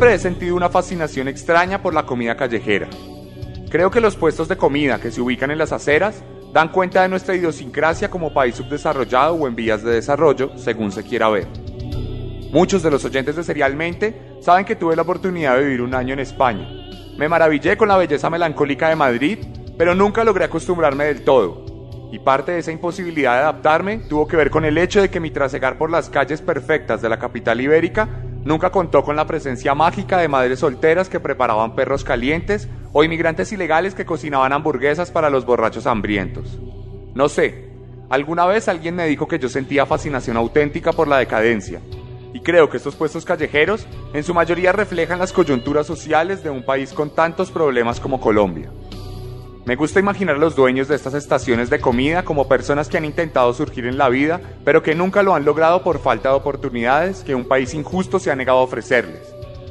Siempre he sentido una fascinación extraña por la comida callejera. Creo que los puestos de comida que se ubican en las aceras dan cuenta de nuestra idiosincrasia como país subdesarrollado o en vías de desarrollo, según se quiera ver. Muchos de los oyentes de Serialmente saben que tuve la oportunidad de vivir un año en España. Me maravillé con la belleza melancólica de Madrid, pero nunca logré acostumbrarme del todo. Y parte de esa imposibilidad de adaptarme tuvo que ver con el hecho de que mi trasegar por las calles perfectas de la capital ibérica Nunca contó con la presencia mágica de madres solteras que preparaban perros calientes o inmigrantes ilegales que cocinaban hamburguesas para los borrachos hambrientos. No sé, alguna vez alguien me dijo que yo sentía fascinación auténtica por la decadencia, y creo que estos puestos callejeros en su mayoría reflejan las coyunturas sociales de un país con tantos problemas como Colombia. Me gusta imaginar a los dueños de estas estaciones de comida como personas que han intentado surgir en la vida, pero que nunca lo han logrado por falta de oportunidades que un país injusto se ha negado a ofrecerles,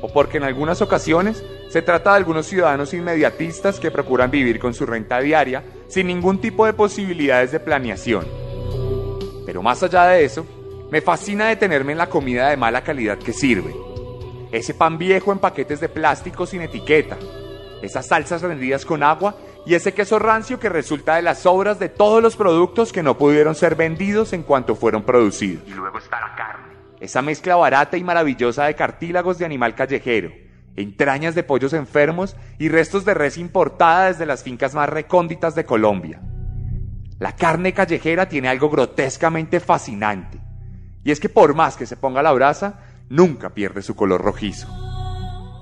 o porque en algunas ocasiones se trata de algunos ciudadanos inmediatistas que procuran vivir con su renta diaria sin ningún tipo de posibilidades de planeación. Pero más allá de eso, me fascina detenerme en la comida de mala calidad que sirve. Ese pan viejo en paquetes de plástico sin etiqueta, esas salsas rendidas con agua y ese queso rancio que resulta de las sobras de todos los productos que no pudieron ser vendidos en cuanto fueron producidos. Y luego está la carne. Esa mezcla barata y maravillosa de cartílagos de animal callejero, entrañas de pollos enfermos y restos de res importada desde las fincas más recónditas de Colombia. La carne callejera tiene algo grotescamente fascinante, y es que por más que se ponga la brasa, nunca pierde su color rojizo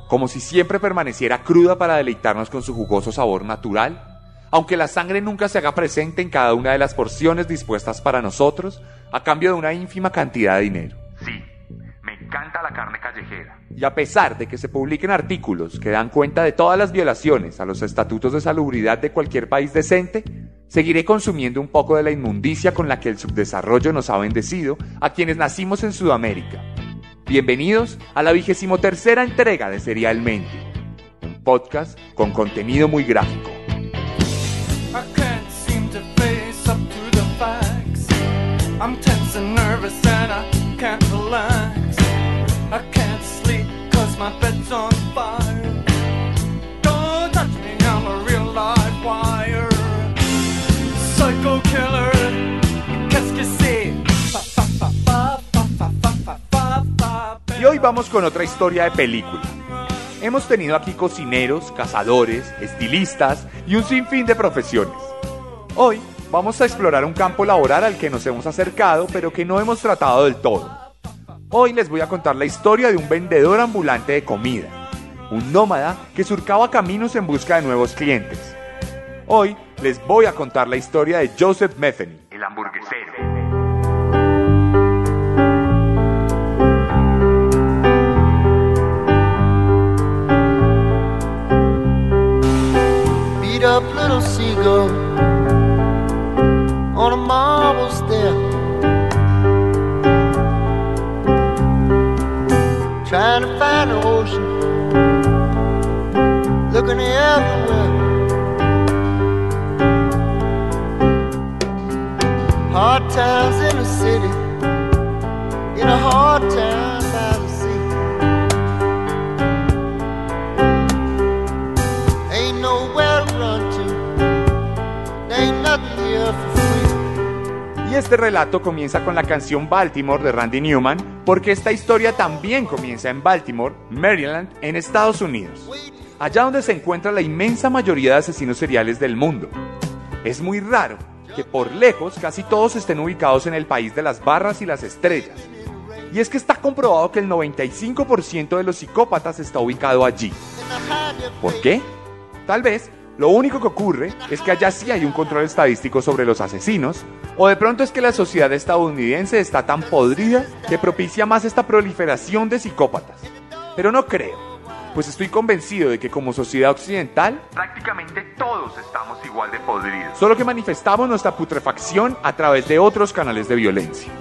como si siempre permaneciera cruda para deleitarnos con su jugoso sabor natural, aunque la sangre nunca se haga presente en cada una de las porciones dispuestas para nosotros a cambio de una ínfima cantidad de dinero. Sí, me encanta la carne callejera. Y a pesar de que se publiquen artículos que dan cuenta de todas las violaciones a los estatutos de salubridad de cualquier país decente, seguiré consumiendo un poco de la inmundicia con la que el subdesarrollo nos ha bendecido a quienes nacimos en Sudamérica Bienvenidos a la vigésimo tercera entrega de Serialmente, un podcast con contenido muy gráfico. Y hoy vamos con otra historia de película. Hemos tenido aquí cocineros, cazadores, estilistas y un sinfín de profesiones. Hoy vamos a explorar un campo laboral al que nos hemos acercado pero que no hemos tratado del todo. Hoy les voy a contar la historia de un vendedor ambulante de comida, un nómada que surcaba caminos en busca de nuevos clientes. Hoy les voy a contar la historia de Joseph Metheny, el hamburguesero. Up little seagull on a marble step. Trying to find the ocean, looking everywhere. Hard times in the city, in a hard town. Este relato comienza con la canción Baltimore de Randy Newman, porque esta historia también comienza en Baltimore, Maryland, en Estados Unidos, allá donde se encuentra la inmensa mayoría de asesinos seriales del mundo. Es muy raro que por lejos casi todos estén ubicados en el país de las barras y las estrellas. Y es que está comprobado que el 95% de los psicópatas está ubicado allí. ¿Por qué? Tal vez Lo único que ocurre es que allá sí hay un control estadístico sobre los asesinos, o de pronto es que la sociedad estadounidense está tan podrida que propicia más esta proliferación de psicópatas. Pero no creo, pues estoy convencido de que como sociedad occidental, Prácticamente todos estamos igual de podridos. solo que manifestamos nuestra putrefacción a través de otros canales de violencia.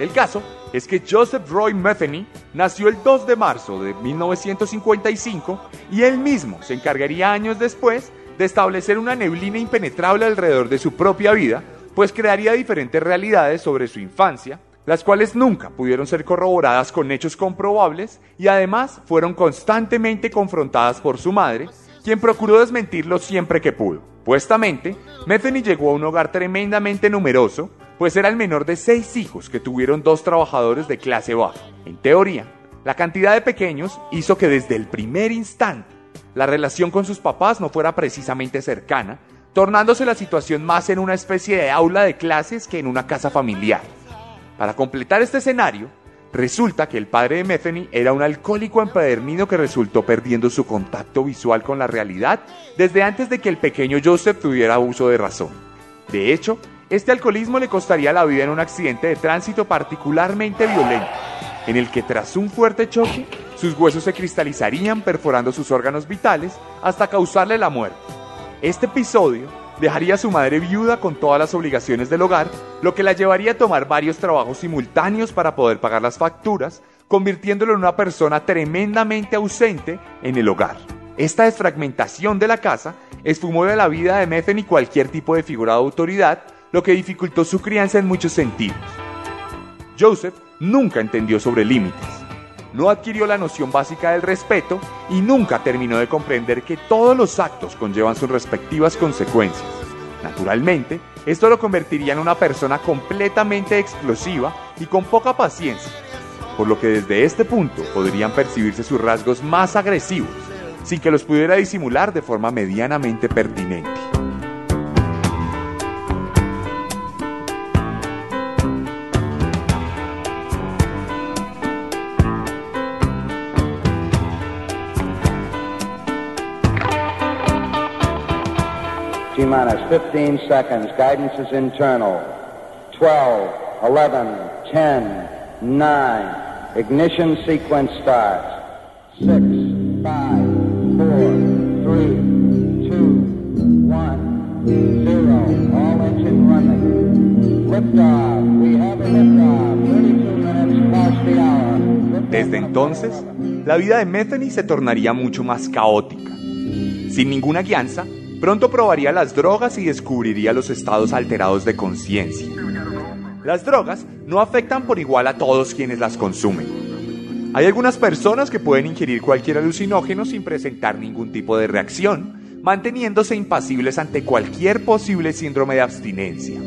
El caso es que Joseph Roy Metheny nació el 2 de marzo de 1955 y él mismo se encargaría años después de establecer una neblina impenetrable alrededor de su propia vida, pues crearía diferentes realidades sobre su infancia, las cuales nunca pudieron ser corroboradas con hechos comprobables y además fueron constantemente confrontadas por su madre, quien procuró desmentirlo siempre que pudo. Puestamente, Metheny llegó a un hogar tremendamente numeroso, pues era el menor de seis hijos que tuvieron dos trabajadores de clase baja. En teoría, la cantidad de pequeños hizo que desde el primer instante la relación con sus papás no fuera precisamente cercana, tornándose la situación más en una especie de aula de clases que en una casa familiar. Para completar este escenario, resulta que el padre de Metheny era un alcohólico empedernido que resultó perdiendo su contacto visual con la realidad desde antes de que el pequeño Joseph tuviera uso de razón. De hecho, este alcoholismo le costaría la vida en un accidente de tránsito particularmente violento, en el que tras un fuerte choque, sus huesos se cristalizarían perforando sus órganos vitales hasta causarle la muerte. Este episodio dejaría a su madre viuda con todas las obligaciones del hogar, lo que la llevaría a tomar varios trabajos simultáneos para poder pagar las facturas, convirtiéndolo en una persona tremendamente ausente en el hogar. Esta desfragmentación de la casa esfumó de la vida de Metheny cualquier tipo de figura de autoridad, lo que dificultó su crianza en muchos sentidos. Joseph nunca entendió sobre límites, no adquirió la noción básica del respeto y nunca terminó de comprender que todos los actos conllevan sus respectivas consecuencias. Naturalmente, esto lo convertiría en una persona completamente explosiva y con poca paciencia, por lo que desde este punto podrían percibirse sus rasgos más agresivos, sin que los pudiera disimular de forma medianamente pertinente. T minus 15 seconds. Guidance is internal. 12, 11, 10, 9. Ignition sequence starts. 6, 5, 4, 3, 2, 1, 0. All engine running. Liftoff. We have a liftoff. 32 minutes past the hour. Desde entonces, la vida de Metheny se tornaría mucho más caótica. Sin ninguna guianza, pronto probaría las drogas y descubriría los estados alterados de conciencia. Las drogas no afectan por igual a todos quienes las consumen. Hay algunas personas que pueden ingerir cualquier alucinógeno sin presentar ningún tipo de reacción, manteniéndose impasibles ante cualquier posible síndrome de abstinencia.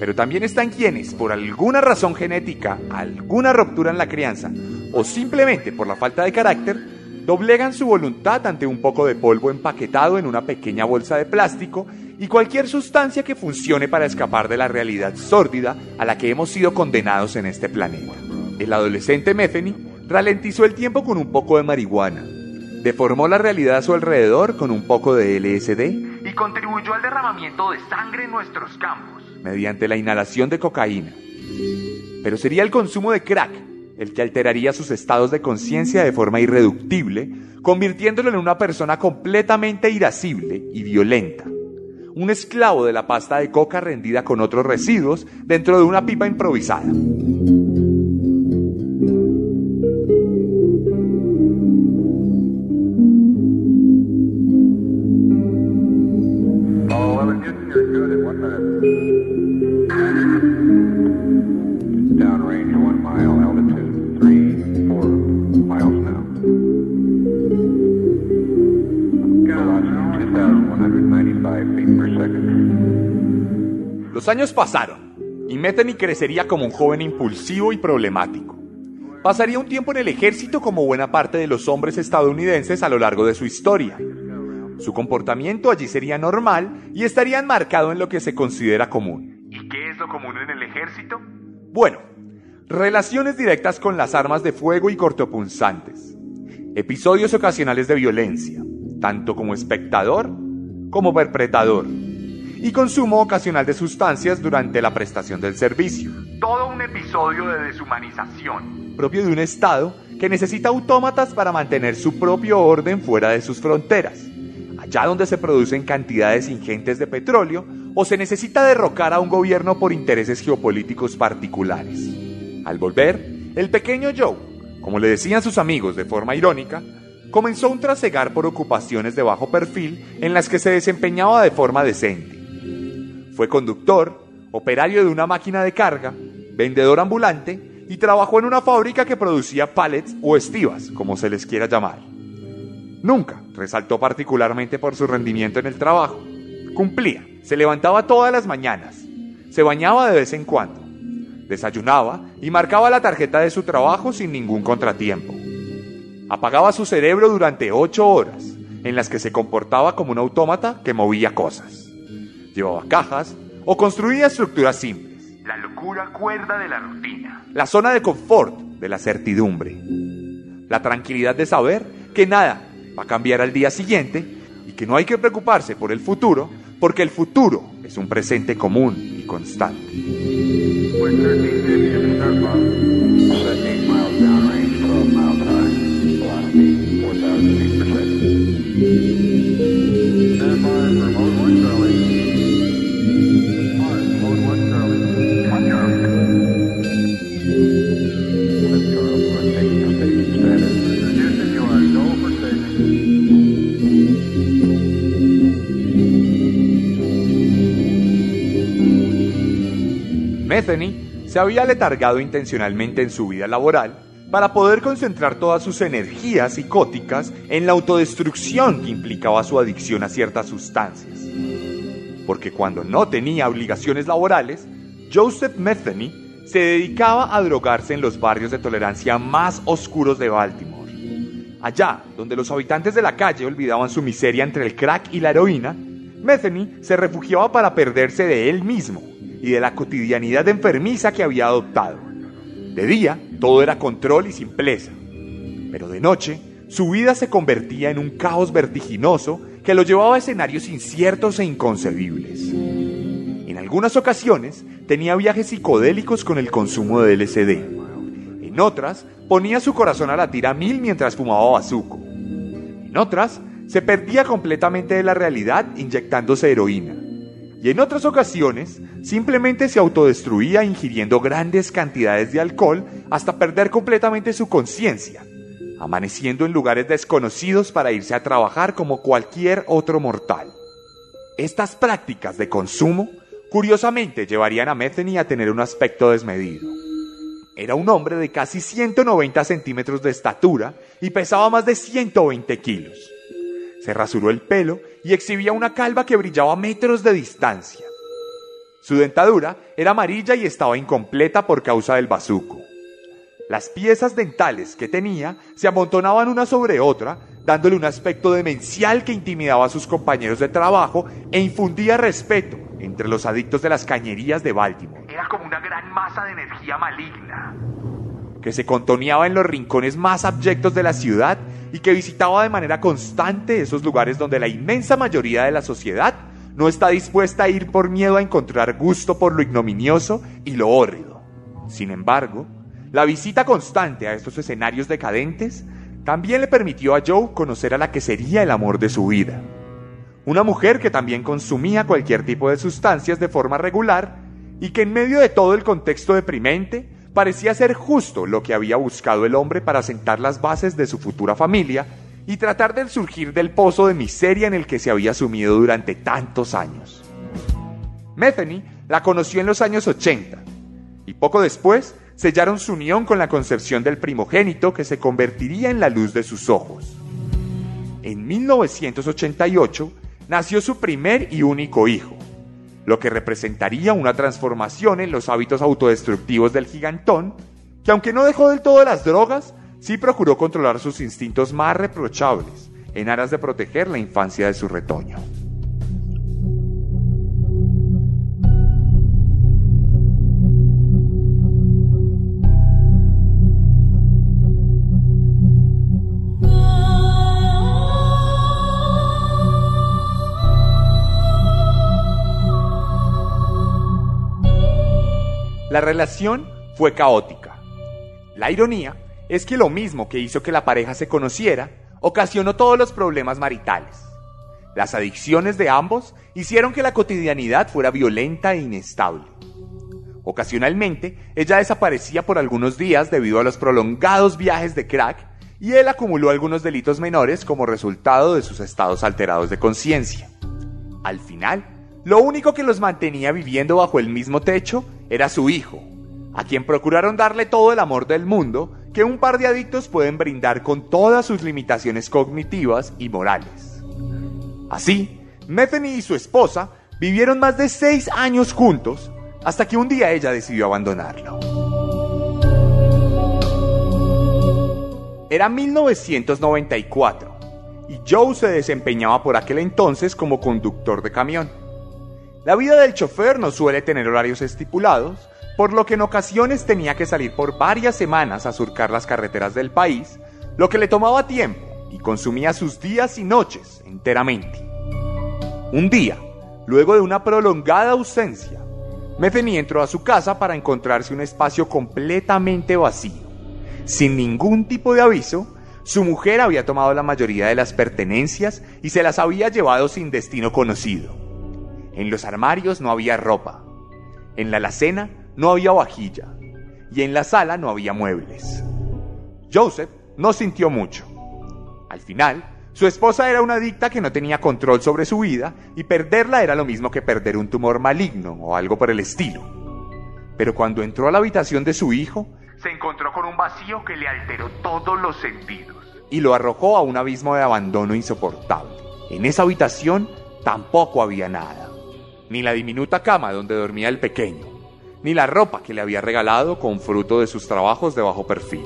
Pero también están quienes, por alguna razón genética, alguna ruptura en la crianza o simplemente por la falta de carácter, doblegan su voluntad ante un poco de polvo empaquetado en una pequeña bolsa de plástico y cualquier sustancia que funcione para escapar de la realidad sórdida a la que hemos sido condenados en este planeta. El adolescente Metheny ralentizó el tiempo con un poco de marihuana, deformó la realidad a su alrededor con un poco de LSD Y contribuyó al derramamiento de sangre en nuestros campos. mediante la inhalación de cocaína. Pero sería el consumo de crack el que alteraría sus estados de conciencia de forma irreductible, convirtiéndolo en una persona completamente irascible y violenta. Un esclavo de la pasta de coca rendida con otros residuos dentro de una pipa improvisada. Los años pasaron y Metheny crecería como un joven impulsivo y problemático. Pasaría un tiempo en el ejército como buena parte de los hombres estadounidenses a lo largo de su historia. Su comportamiento allí sería normal y estaría enmarcado en lo que se considera común. ¿Y qué es lo común en el ejército? Bueno, relaciones directas con las armas de fuego y cortopunzantes. Episodios ocasionales de violencia, tanto como espectador como perpetrador y consumo ocasional de sustancias durante la prestación del servicio, Todo un episodio de deshumanización. propio de un Estado que necesita autómatas para mantener su propio orden fuera de sus fronteras, allá donde se producen cantidades ingentes de petróleo o se necesita derrocar a un gobierno por intereses geopolíticos particulares. Al volver, el pequeño Joe, como le decían sus amigos de forma irónica, comenzó un trasegar por ocupaciones de bajo perfil en las que se desempeñaba de forma decente. Fue conductor, operario de una máquina de carga, vendedor ambulante y trabajó en una fábrica que producía pallets o estivas, como se les quiera llamar. Nunca resaltó particularmente por su rendimiento en el trabajo. Cumplía, se levantaba todas las mañanas, se bañaba de vez en cuando, desayunaba y marcaba la tarjeta de su trabajo sin ningún contratiempo. Apagaba su cerebro durante ocho horas, en las que se comportaba como un autómata que movía cosas. Llevaba cajas o construía estructuras simples. La locura cuerda de la rutina. La zona de confort de la certidumbre. La tranquilidad de saber que nada va a cambiar al día siguiente y que no hay que preocuparse por el futuro porque el futuro es un presente común y constante. Metheny se había letargado intencionalmente en su vida laboral para poder concentrar todas sus energías psicóticas en la autodestrucción que implicaba su adicción a ciertas sustancias. Porque cuando no tenía obligaciones laborales, Joseph Metheny se dedicaba a drogarse en los barrios de tolerancia más oscuros de Baltimore. Allá, donde los habitantes de la calle olvidaban su miseria entre el crack y la heroína, Metheny se refugiaba para perderse de él mismo y de la cotidianidad enfermiza que había adoptado. De día, todo era control y simpleza, pero de noche, su vida se convertía en un caos vertiginoso que lo llevaba a escenarios inciertos e inconcebibles. En algunas ocasiones, tenía viajes psicodélicos con el consumo de LSD. En otras, ponía su corazón a latir a mil mientras fumaba bazuco. En otras, se perdía completamente de la realidad inyectándose heroína. Y en otras ocasiones, simplemente se autodestruía ingiriendo grandes cantidades de alcohol hasta perder completamente su conciencia, amaneciendo en lugares desconocidos para irse a trabajar como cualquier otro mortal. Estas prácticas de consumo, curiosamente, llevarían a Metheny a tener un aspecto desmedido. Era un hombre de casi 190 centímetros de estatura y pesaba más de 120 kilos. Se rasuró el pelo y exhibía una calva que brillaba a metros de distancia. Su dentadura era amarilla y estaba incompleta por causa del bazuco. Las piezas dentales que tenía se amontonaban una sobre otra, dándole un aspecto demencial que intimidaba a sus compañeros de trabajo e infundía respeto entre los adictos de las cañerías de Baltimore, Era como una gran masa de energía maligna. que se contoneaba en los rincones más abyectos de la ciudad y que visitaba de manera constante esos lugares donde la inmensa mayoría de la sociedad no está dispuesta a ir por miedo a encontrar gusto por lo ignominioso y lo hórrido. Sin embargo, la visita constante a estos escenarios decadentes también le permitió a Joe conocer a la que sería el amor de su vida. Una mujer que también consumía cualquier tipo de sustancias de forma regular y que en medio de todo el contexto deprimente parecía ser justo lo que había buscado el hombre para sentar las bases de su futura familia y tratar de surgir del pozo de miseria en el que se había sumido durante tantos años. Metheny la conoció en los años 80 y poco después sellaron su unión con la concepción del primogénito que se convertiría en la luz de sus ojos. En 1988 nació su primer y único hijo, lo que representaría una transformación en los hábitos autodestructivos del gigantón, que aunque no dejó del todo las drogas, sí procuró controlar sus instintos más reprochables, en aras de proteger la infancia de su retoño. La relación fue caótica. La ironía es que lo mismo que hizo que la pareja se conociera, ocasionó todos los problemas maritales. Las adicciones de ambos hicieron que la cotidianidad fuera violenta e inestable. Ocasionalmente, ella desaparecía por algunos días debido a los prolongados viajes de crack y él acumuló algunos delitos menores como resultado de sus estados alterados de conciencia. Al final, lo único que los mantenía viviendo bajo el mismo techo era su hijo, a quien procuraron darle todo el amor del mundo que un par de adictos pueden brindar con todas sus limitaciones cognitivas y morales. Así, Metheny y su esposa vivieron más de seis años juntos hasta que un día ella decidió abandonarlo. Era 1994 y Joe se desempeñaba por aquel entonces como conductor de camión. La vida del chofer no suele tener horarios estipulados, por lo que en ocasiones tenía que salir por varias semanas a surcar las carreteras del país, lo que le tomaba tiempo y consumía sus días y noches enteramente. Un día, luego de una prolongada ausencia, Metheny entró a su casa para encontrarse un espacio completamente vacío. Sin ningún tipo de aviso, su mujer había tomado la mayoría de las pertenencias y se las había llevado sin destino conocido. En los armarios no había ropa. En la alacena no había vajilla. Y en la sala no había muebles. Joseph no sintió mucho. Al final, su esposa era una adicta que no tenía control sobre su vida y perderla era lo mismo que perder un tumor maligno o algo por el estilo. Pero cuando entró a la habitación de su hijo, Se encontró con un vacío que le alteró todos los sentidos. y lo arrojó a un abismo de abandono insoportable. En esa habitación tampoco había nada. Ni la diminuta cama donde dormía el pequeño, ni la ropa que le había regalado con fruto de sus trabajos de bajo perfil.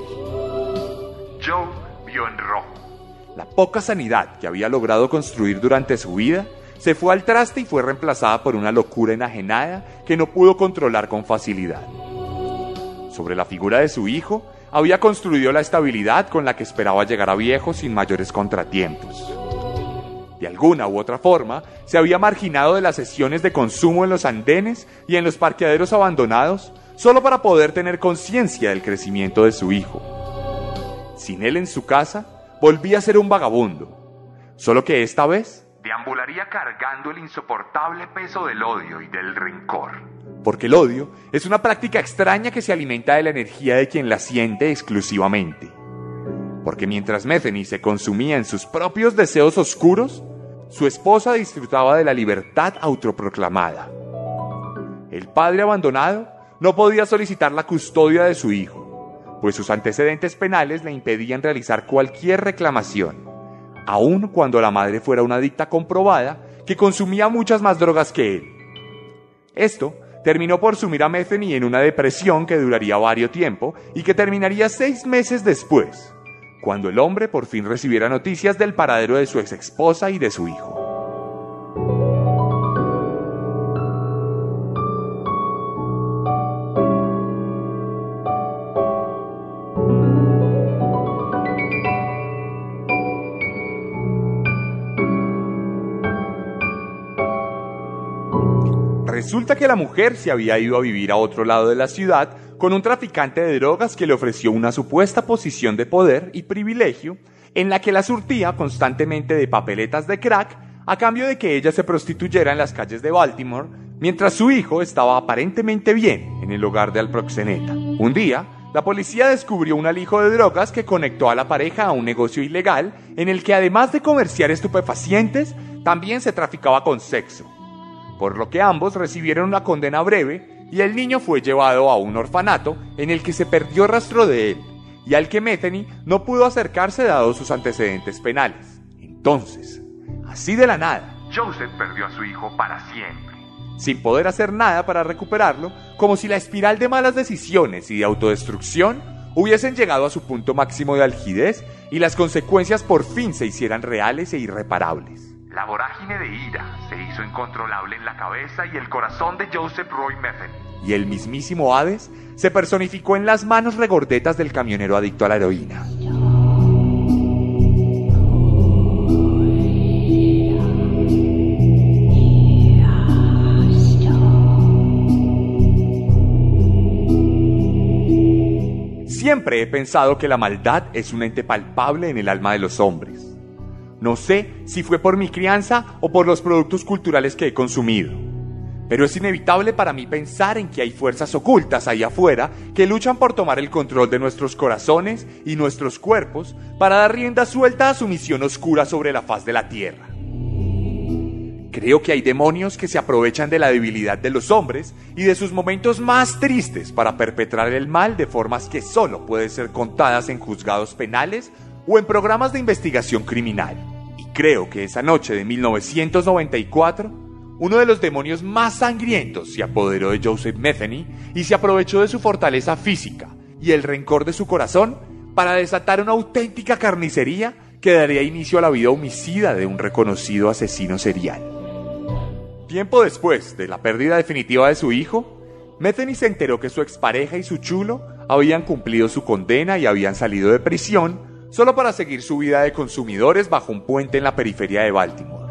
Joe vio en rojo. La poca sanidad que había logrado construir durante su vida se fue al traste y fue reemplazada por una locura enajenada que no pudo controlar con facilidad. Sobre la figura de su hijo, había construido la estabilidad con la que esperaba llegar a viejo sin mayores contratiempos. De alguna u otra forma, se había marginado de las sesiones de consumo en los andenes y en los parqueaderos abandonados solo para poder tener conciencia del crecimiento de su hijo. Sin él en su casa, volvía a ser un vagabundo. Solo que esta vez, Deambularía cargando el insoportable peso del odio y del rencor. porque el odio es una práctica extraña que se alimenta de la energía de quien la siente exclusivamente. Porque mientras Metheny se consumía en sus propios deseos oscuros, su esposa disfrutaba de la libertad autoproclamada. El padre abandonado no podía solicitar la custodia de su hijo, pues sus antecedentes penales le impedían realizar cualquier reclamación, aun cuando la madre fuera una adicta comprobada que consumía muchas más drogas que él. Esto terminó por sumir a Metheny en una depresión que duraría varios tiempo y que terminaría seis meses después, cuando el hombre por fin recibiera noticias del paradero de su ex esposa y de su hijo. Resulta que la mujer se había ido a vivir a otro lado de la ciudad con un traficante de drogas que le ofreció una supuesta posición de poder y privilegio en la que la surtía constantemente de papeletas de crack a cambio de que ella se prostituyera en las calles de Baltimore mientras su hijo estaba aparentemente bien en el hogar del proxeneta. Un día, la policía descubrió un alijo de drogas que conectó a la pareja a un negocio ilegal en el que además de comerciar estupefacientes, también se traficaba con sexo por lo que ambos recibieron una condena breve y el niño fue llevado a un orfanato en el que se perdió rastro de él y al que Metheny no pudo acercarse dado sus antecedentes penales. Entonces, así de la nada, Joseph perdió a su hijo para siempre. sin poder hacer nada para recuperarlo, como si la espiral de malas decisiones y de autodestrucción hubiesen llegado a su punto máximo de algidez y las consecuencias por fin se hicieran reales e irreparables. La vorágine de ira se hizo incontrolable en la cabeza y el corazón de Joseph Roy Metheny. y el mismísimo Hades se personificó en las manos regordetas del camionero adicto a la heroína. Siempre he pensado que la maldad es un ente palpable en el alma de los hombres. No sé si fue por mi crianza o por los productos culturales que he consumido. Pero es inevitable para mí pensar en que hay fuerzas ocultas ahí afuera que luchan por tomar el control de nuestros corazones y nuestros cuerpos para dar rienda suelta a su misión oscura sobre la faz de la tierra. Creo que hay demonios que se aprovechan de la debilidad de los hombres y de sus momentos más tristes para perpetrar el mal de formas que solo pueden ser contadas en juzgados penales o en programas de investigación criminal. Y creo que esa noche de 1994, uno de los demonios más sangrientos se apoderó de Joseph Metheny y se aprovechó de su fortaleza física y el rencor de su corazón para desatar una auténtica carnicería que daría inicio a la vida homicida de un reconocido asesino serial. Tiempo después de la pérdida definitiva de su hijo, Metheny se enteró que su expareja y su chulo habían cumplido su condena y habían salido de prisión solo para seguir su vida de consumidores bajo un puente en la periferia de Baltimore.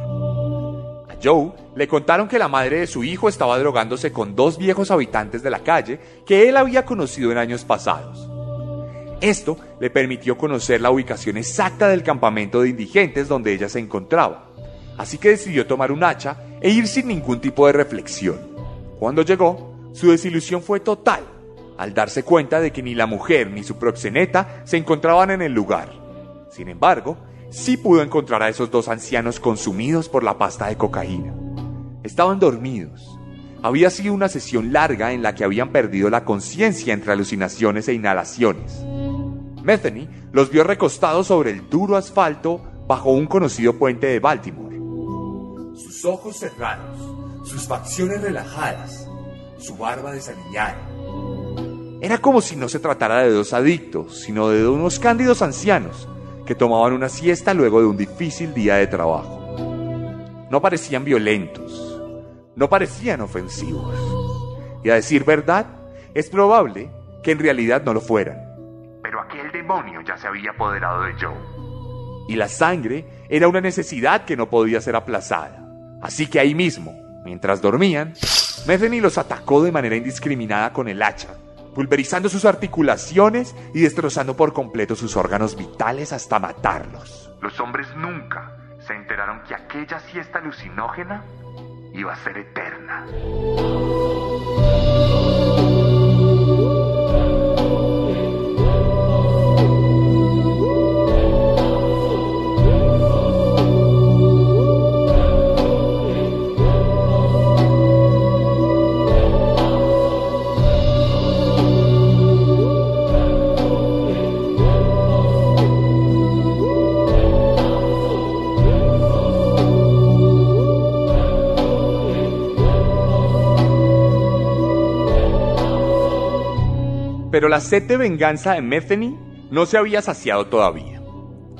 A Joe le contaron que la madre de su hijo estaba drogándose con dos viejos habitantes de la calle que él había conocido en años pasados. Esto le permitió conocer la ubicación exacta del campamento de indigentes donde ella se encontraba así que decidió tomar un hacha e ir sin ningún tipo de reflexión. Cuando llegó, su desilusión fue total, al darse cuenta de que ni la mujer ni su proxeneta se encontraban en el lugar. Sin embargo, sí pudo encontrar a esos dos ancianos consumidos por la pasta de cocaína. Estaban dormidos. Había sido una sesión larga en la que habían perdido la conciencia entre alucinaciones e inhalaciones. Metheny los vio recostados sobre el duro asfalto bajo un conocido puente de Baltimore sus ojos cerrados, sus facciones relajadas, su barba desaliñada. Era como si no se tratara de dos adictos, sino de unos cándidos ancianos que tomaban una siesta luego de un difícil día de trabajo. No parecían violentos, no parecían ofensivos. Y a decir verdad, es probable que en realidad no lo fueran. Pero aquel demonio ya se había apoderado de Joe. Y la sangre era una necesidad que no podía ser aplazada. Así que ahí mismo, mientras dormían, Metheny los atacó de manera indiscriminada con el hacha, pulverizando sus articulaciones y destrozando por completo sus órganos vitales hasta matarlos. Los hombres nunca se enteraron que aquella siesta alucinógena iba a ser eterna. Pero la sed de venganza de Metheny no se había saciado todavía.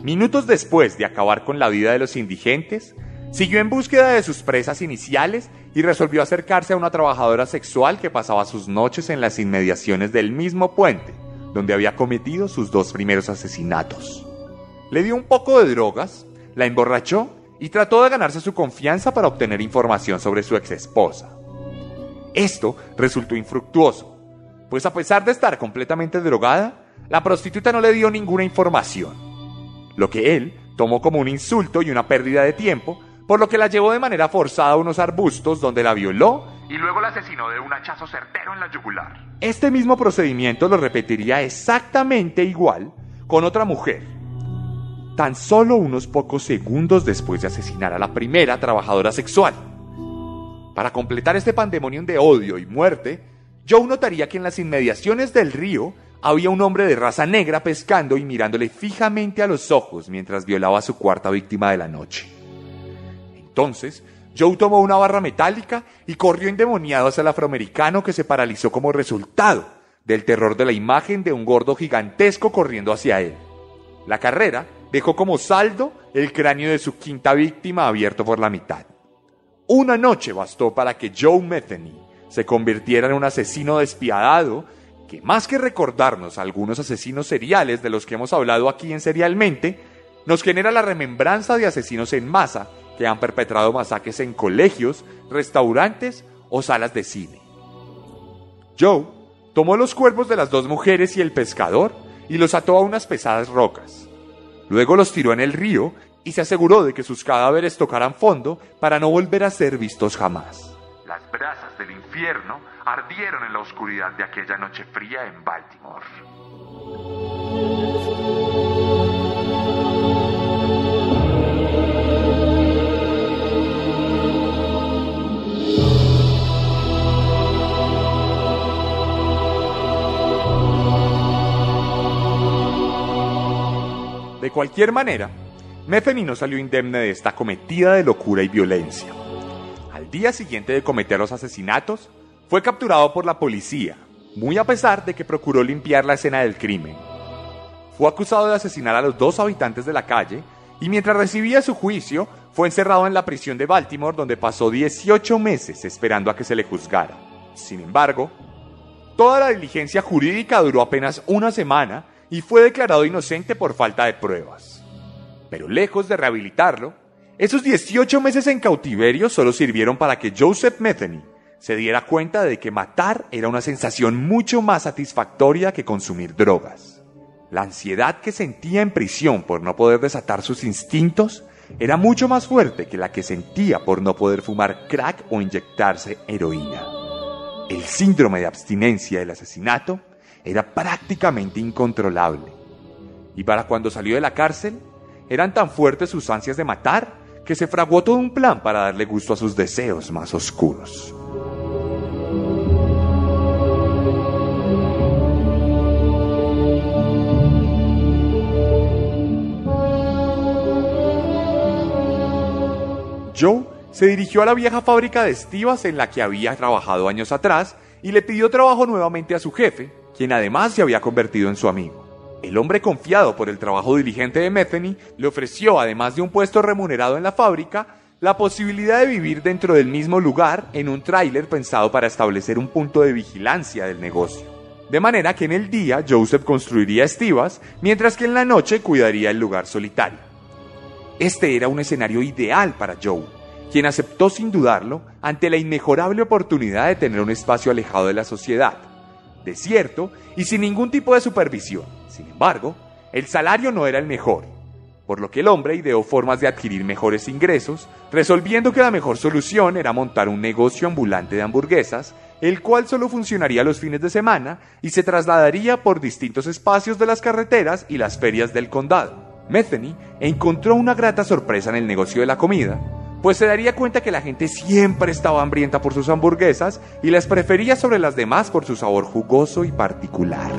Minutos después de acabar con la vida de los indigentes, siguió en búsqueda de sus presas iniciales y resolvió acercarse a una trabajadora sexual que pasaba sus noches en las inmediaciones del mismo puente, donde había cometido sus dos primeros asesinatos. Le dio un poco de drogas, la emborrachó y trató de ganarse su confianza para obtener información sobre su ex esposa. Esto resultó infructuoso, pues a pesar de estar completamente drogada, la prostituta no le dio ninguna información, lo que él tomó como un insulto y una pérdida de tiempo, por lo que la llevó de manera forzada a unos arbustos donde la violó Y luego la asesinó de un hachazo certero en la yugular. Este mismo procedimiento lo repetiría exactamente igual con otra mujer, tan solo unos pocos segundos después de asesinar a la primera trabajadora sexual. Para completar este pandemonium de odio y muerte, Joe notaría que en las inmediaciones del río había un hombre de raza negra pescando y mirándole fijamente a los ojos mientras violaba a su cuarta víctima de la noche. Entonces, Joe tomó una barra metálica y corrió endemoniado hacia el afroamericano que se paralizó como resultado del terror de la imagen de un gordo gigantesco corriendo hacia él. La carrera dejó como saldo el cráneo de su quinta víctima abierto por la mitad. Una noche bastó para que Joe Metheny se convirtiera en un asesino despiadado que más que recordarnos algunos asesinos seriales de los que hemos hablado aquí en Serialmente, nos genera la remembranza de asesinos en masa que han perpetrado masacres en colegios, restaurantes o salas de cine. Joe tomó los cuerpos de las dos mujeres y el pescador y los ató a unas pesadas rocas. Luego los tiró en el río y se aseguró de que sus cadáveres tocaran fondo para no volver a ser vistos jamás. Las brasas del infierno ardieron en la oscuridad de aquella noche fría en Baltimore. De cualquier manera, Metheny no salió indemne de esta cometida de locura y violencia. Al día siguiente de cometer los asesinatos, fue capturado por la policía, muy a pesar de que procuró limpiar la escena del crimen. Fue acusado de asesinar a los dos habitantes de la calle y mientras recibía su juicio, fue encerrado en la prisión de Baltimore donde pasó 18 meses esperando a que se le juzgara. Sin embargo, toda la diligencia jurídica duró apenas una semana y fue declarado inocente por falta de pruebas. Pero lejos de rehabilitarlo, esos 18 meses en cautiverio solo sirvieron para que Joseph Metheny se diera cuenta de que matar era una sensación mucho más satisfactoria que consumir drogas. La ansiedad que sentía en prisión por no poder desatar sus instintos era mucho más fuerte que la que sentía por no poder fumar crack o inyectarse heroína. El síndrome de abstinencia del asesinato era prácticamente incontrolable. Y para cuando salió de la cárcel, eran tan fuertes sus ansias de matar que se fraguó todo un plan para darle gusto a sus deseos más oscuros. Joe se dirigió a la vieja fábrica de estivas en la que había trabajado años atrás y le pidió trabajo nuevamente a su jefe, quien además se había convertido en su amigo. El hombre confiado por el trabajo diligente de Metheny le ofreció, además de un puesto remunerado en la fábrica, la posibilidad de vivir dentro del mismo lugar en un tráiler pensado para establecer un punto de vigilancia del negocio. De manera que en el día Joseph construiría estivas, mientras que en la noche cuidaría el lugar solitario. Este era un escenario ideal para Joe, quien aceptó sin dudarlo ante la inmejorable oportunidad de tener un espacio alejado de la sociedad, desierto y sin ningún tipo de supervisión. Sin embargo, el salario no era el mejor, por lo que el hombre ideó formas de adquirir mejores ingresos, resolviendo que la mejor solución era montar un negocio ambulante de hamburguesas, el cual solo funcionaría los fines de semana y se trasladaría por distintos espacios de las carreteras y las ferias del condado. Metheny encontró una grata sorpresa en el negocio de la comida, pues se daría cuenta que la gente siempre estaba hambrienta por sus hamburguesas y las prefería sobre las demás por su sabor jugoso y particular.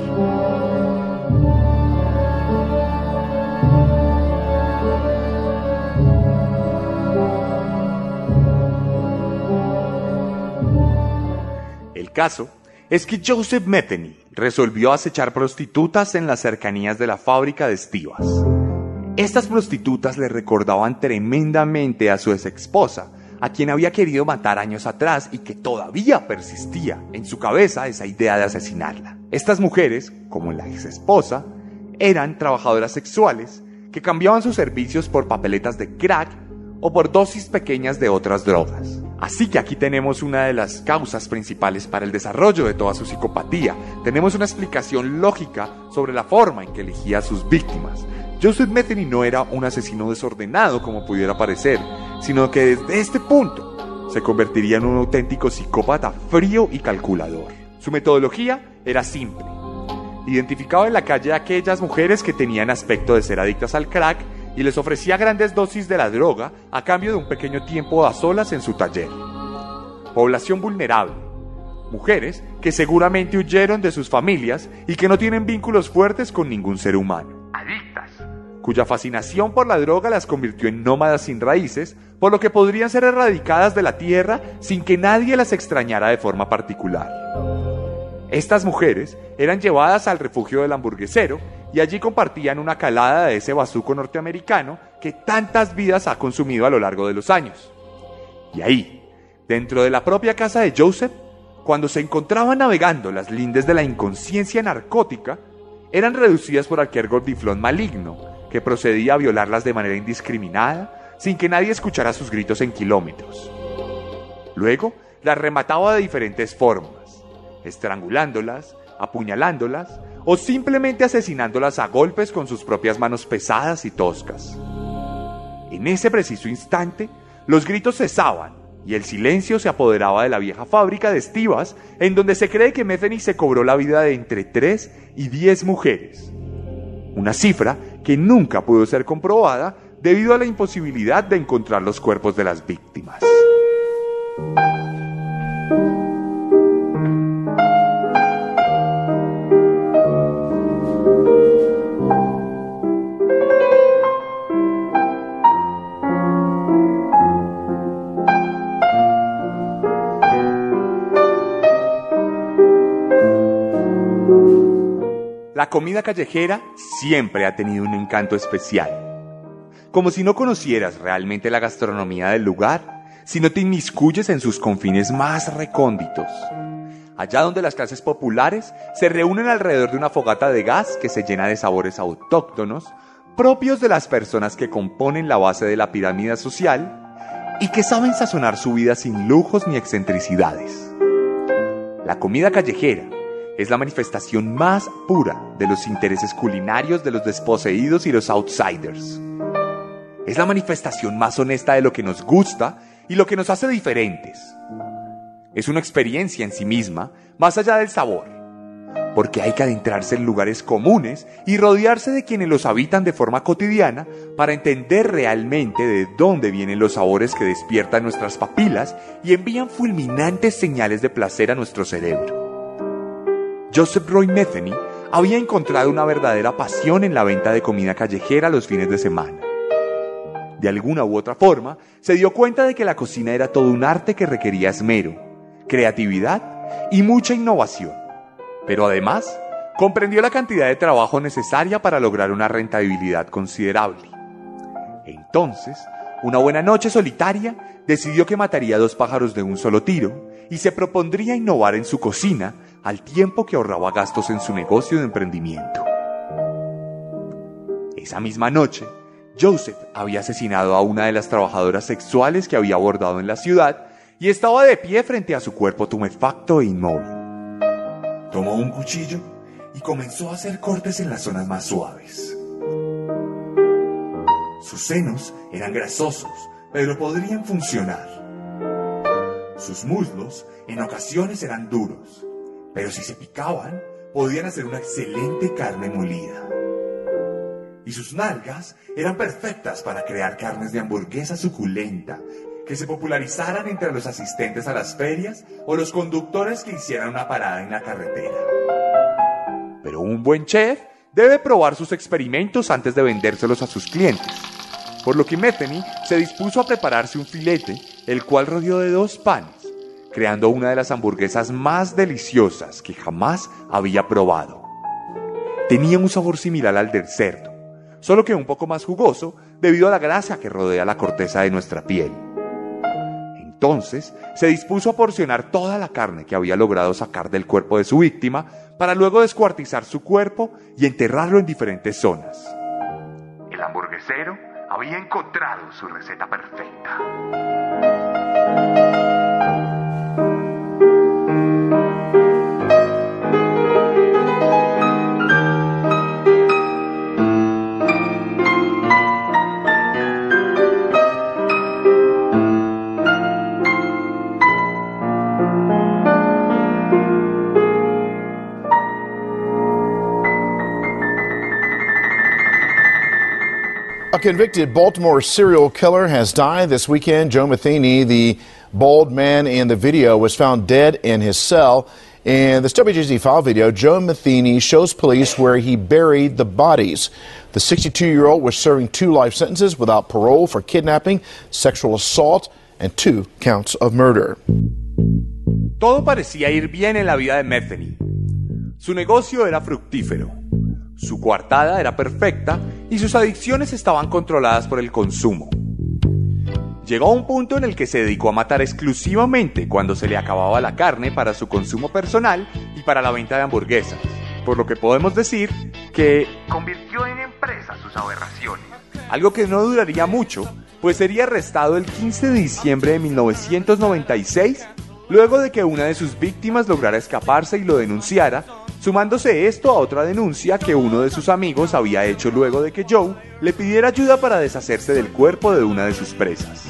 El caso es que Joseph Metheny resolvió acechar prostitutas en las cercanías de la fábrica de estivas. Estas prostitutas le recordaban tremendamente a su ex esposa, a quien había querido matar años atrás y que todavía persistía en su cabeza esa idea de asesinarla. Estas mujeres, como la ex esposa, eran trabajadoras sexuales que cambiaban sus servicios por papeletas de crack o por dosis pequeñas de otras drogas. Así que aquí tenemos una de las causas principales para el desarrollo de toda su psicopatía. Tenemos una explicación lógica sobre la forma en que elegía a sus víctimas. Joseph Metheny no era un asesino desordenado como pudiera parecer, sino que desde este punto se convertiría en un auténtico psicópata frío y calculador. Su metodología era simple. Identificaba en la calle a aquellas mujeres que tenían aspecto de ser adictas al crack y les ofrecía grandes dosis de la droga a cambio de un pequeño tiempo a solas en su taller. Población vulnerable. Mujeres que seguramente huyeron de sus familias y que no tienen vínculos fuertes con ningún ser humano. Adictas. Cuya fascinación por la droga las convirtió en nómadas sin raíces, por lo que podrían ser erradicadas de la tierra sin que nadie las extrañara de forma particular. Estas mujeres eran llevadas al refugio del hamburguesero y allí compartían una calada de ese bazuco norteamericano que tantas vidas ha consumido a lo largo de los años. Y ahí, dentro de la propia casa de Joseph, cuando se encontraban navegando las lindes de la inconsciencia narcótica, eran reducidas por aquel gordiflón maligno que procedía a violarlas de manera indiscriminada sin que nadie escuchara sus gritos en kilómetros. Luego las remataba de diferentes formas, estrangulándolas, apuñalándolas o simplemente asesinándolas a golpes con sus propias manos pesadas y toscas. En ese preciso instante, los gritos cesaban y el silencio se apoderaba de la vieja fábrica de estivas en donde se cree que Metheny se cobró la vida de entre 3 y 10 mujeres. Una cifra que nunca pudo ser comprobada debido a la imposibilidad de encontrar los cuerpos de las víctimas. Comida callejera siempre ha tenido un encanto especial. Como si no conocieras realmente la gastronomía del lugar, si no te inmiscuyes en sus confines más recónditos. Allá donde las clases populares se reúnen alrededor de una fogata de gas que se llena de sabores autóctonos, propios de las personas que componen la base de la pirámide social y que saben sazonar su vida sin lujos ni excentricidades. La comida callejera es la manifestación más pura de los intereses culinarios de los desposeídos y los outsiders. Es la manifestación más honesta de lo que nos gusta y lo que nos hace diferentes. Es una experiencia en sí misma, más allá del sabor, porque hay que adentrarse en lugares comunes y rodearse de quienes los habitan de forma cotidiana para entender realmente de dónde vienen los sabores que despiertan nuestras papilas y envían fulminantes señales de placer a nuestro cerebro. Joseph Roy Metheny había encontrado una verdadera pasión en la venta de comida callejera los fines de semana. De alguna u otra forma, se dio cuenta de que la cocina era todo un arte que requería esmero, creatividad y mucha innovación. Pero además, comprendió la cantidad de trabajo necesaria para lograr una rentabilidad considerable. Entonces, una buena noche solitaria, decidió que mataría dos pájaros de un solo tiro y se propondría innovar en su cocina al tiempo que ahorraba gastos en su negocio de emprendimiento. Esa misma noche, Joseph había asesinado a una de las trabajadoras sexuales que había abordado en la ciudad y estaba de pie frente a su cuerpo tumefacto e inmóvil. Tomó un cuchillo y comenzó a hacer cortes en las zonas más suaves. Sus senos eran grasosos, pero podrían funcionar. Sus muslos en ocasiones eran duros, pero si se picaban, podían hacer una excelente carne molida. Y sus nalgas eran perfectas para crear carnes de hamburguesa suculenta, que se popularizaran entre los asistentes a las ferias o los conductores que hicieran una parada en la carretera. Pero un buen chef debe probar sus experimentos antes de vendérselos a sus clientes, por lo que Metheny se dispuso a prepararse un filete, el cual rodeó de dos panes creando una de las hamburguesas más deliciosas que jamás había probado. Tenía un sabor similar al del cerdo, solo que un poco más jugoso debido a la grasa que rodea la corteza de nuestra piel. Entonces se dispuso a porcionar toda la carne que había logrado sacar del cuerpo de su víctima para luego descuartizar su cuerpo y enterrarlo en diferentes zonas. El hamburguesero había encontrado su receta perfecta. A convicted Baltimore serial killer has died this weekend. Joe Matheny, the bald man in the video, was found dead in his cell. In this WJZ file video, Joe Matheny shows police where he buried the bodies. The 62 year old was serving two life sentences without parole for kidnapping, sexual assault, and two counts of murder. Todo parecía ir bien en la vida de Metheny. Su negocio era fructífero. Su coartada era perfecta y sus adicciones estaban controladas por el consumo. Llegó a un punto en el que se dedicó a matar exclusivamente cuando se le acababa la carne para su consumo personal y para la venta de hamburguesas, por lo que podemos decir que Convirtió en empresa sus aberraciones. algo que no duraría mucho, pues sería arrestado el 15 de diciembre de 1996 luego de que una de sus víctimas lograra escaparse y lo denunciara, sumándose esto a otra denuncia que uno de sus amigos había hecho luego de que Joe le pidiera ayuda para deshacerse del cuerpo de una de sus presas.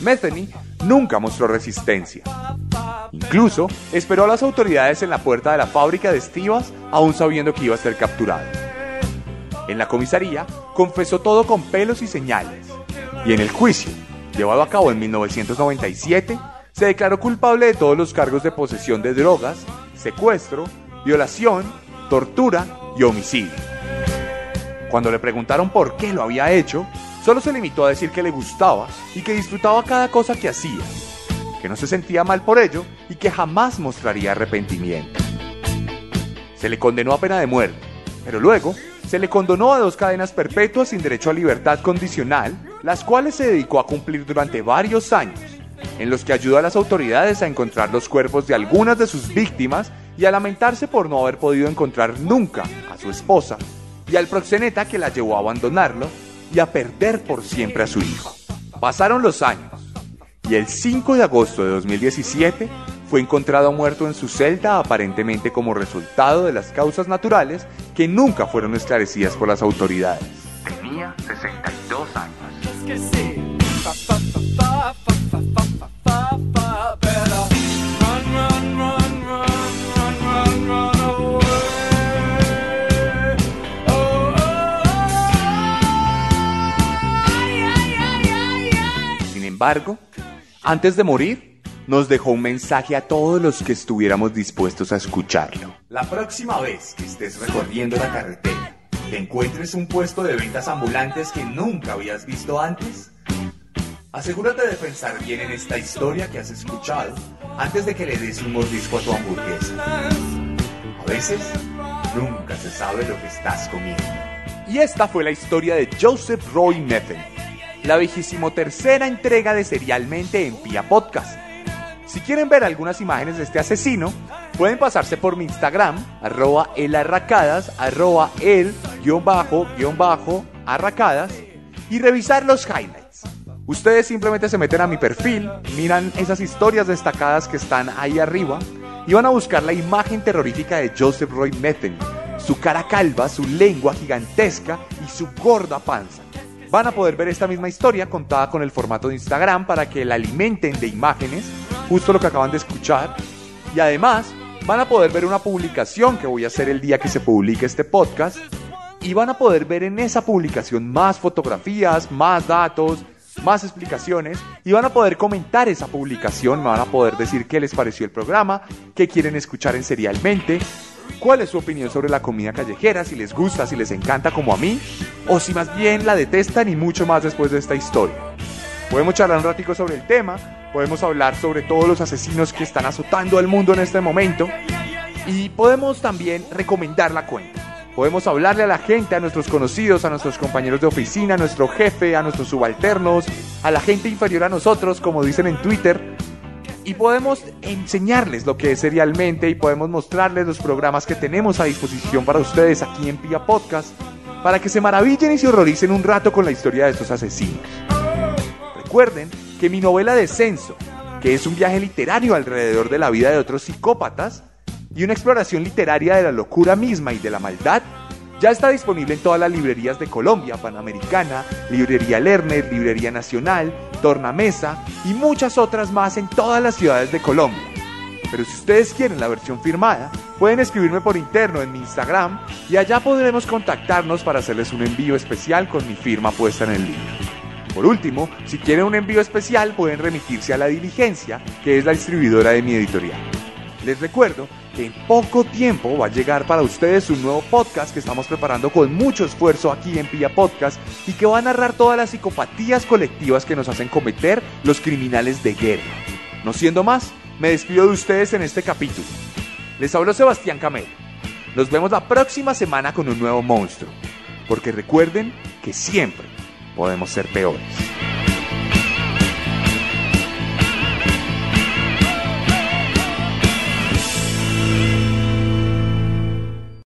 Metheny nunca mostró resistencia. Incluso esperó a las autoridades en la puerta de la fábrica de estivas, aún sabiendo que iba a ser capturado. En la comisaría confesó todo con pelos y señales. Y en el juicio, llevado a cabo en 1997, se declaró culpable de todos los cargos de posesión de drogas, secuestro, violación, tortura y homicidio. Cuando le preguntaron por qué lo había hecho, solo se limitó a decir que le gustaba y que disfrutaba cada cosa que hacía, que no se sentía mal por ello y que jamás mostraría arrepentimiento. Se le condenó a pena de muerte, pero luego se le condonó a dos cadenas perpetuas sin derecho a libertad condicional, las cuales se dedicó a cumplir durante varios años, en los que ayudó a las autoridades a encontrar los cuerpos de algunas de sus víctimas y a lamentarse por no haber podido encontrar nunca a su esposa y al proxeneta que la llevó a abandonarlo y a perder por siempre a su hijo. Pasaron los años y el 5 de agosto de 2017 fue encontrado muerto en su celda aparentemente como resultado de las causas naturales que nunca fueron esclarecidas por las autoridades. Tenía 62 años. Embargo, antes de morir, nos dejó un mensaje a todos los que estuviéramos dispuestos a escucharlo. La próxima vez que estés recorriendo la carretera, te encuentres un puesto de ventas ambulantes que nunca habías visto antes, asegúrate de pensar bien en esta historia que has escuchado antes de que le des un mordisco a tu hamburguesa. A veces, nunca se sabe lo que estás comiendo. Y esta fue la historia de Joseph Roy Metheny, la tercera entrega de Serialmente en Pia Podcast. Si quieren ver algunas imágenes de este asesino, pueden pasarse por mi Instagram, arroba elarracadas, arroba el, guion bajo, guion bajo, arracadas, y revisar los highlights. Ustedes simplemente se meten a mi perfil, miran esas historias destacadas que están ahí arriba, y van a buscar la imagen terrorífica de Joseph Roy Metheny, su cara calva, su lengua gigantesca y su gorda panza. Van a poder ver esta misma historia contada con el formato de Instagram para que la alimenten de imágenes, justo lo que acaban de escuchar. Y además van a poder ver una publicación que voy a hacer el día que se publique este podcast. Y van a poder ver en esa publicación más fotografías, más datos, más explicaciones. Y van a poder comentar esa publicación, me van a poder decir qué les pareció el programa, qué quieren escuchar en Serialmente, cuál es su opinión sobre la comida callejera, si les gusta, si les encanta como a mí, o si más bien la detestan y mucho más después de esta historia. Podemos charlar un ratico sobre el tema, podemos hablar sobre todos los asesinos que están azotando al mundo en este momento y podemos también recomendar la cuenta. Podemos hablarle a la gente, a nuestros conocidos, a nuestros compañeros de oficina, a nuestro jefe, a nuestros subalternos, a la gente inferior a nosotros, como dicen en Twitter, y podemos enseñarles lo que es serialmente y podemos mostrarles los programas que tenemos a disposición para ustedes aquí en Pia Podcast para que se maravillen y se horroricen un rato con la historia de estos asesinos. Recuerden que mi novela Descenso, que es un viaje literario alrededor de la vida de otros psicópatas y una exploración literaria de la locura misma y de la maldad, ya está disponible en todas las librerías de Colombia, Panamericana, Librería Lerner, Librería Nacional, Tornamesa y muchas otras más en todas las ciudades de Colombia. Pero si ustedes quieren la versión firmada, pueden escribirme por interno en mi Instagram y allá podremos contactarnos para hacerles un envío especial con mi firma puesta en el libro. Por último, si quieren un envío especial pueden remitirse a La Diligencia, que es la distribuidora de mi editorial. Les recuerdo que en poco tiempo va a llegar para ustedes un nuevo podcast que estamos preparando con mucho esfuerzo aquí en Pia Podcast y que va a narrar todas las psicopatías colectivas que nos hacen cometer los criminales de guerra. No siendo más, me despido de ustedes en este capítulo. Les habló Sebastián Camel. Nos vemos la próxima semana con un nuevo monstruo. Porque recuerden que siempre podemos ser peores.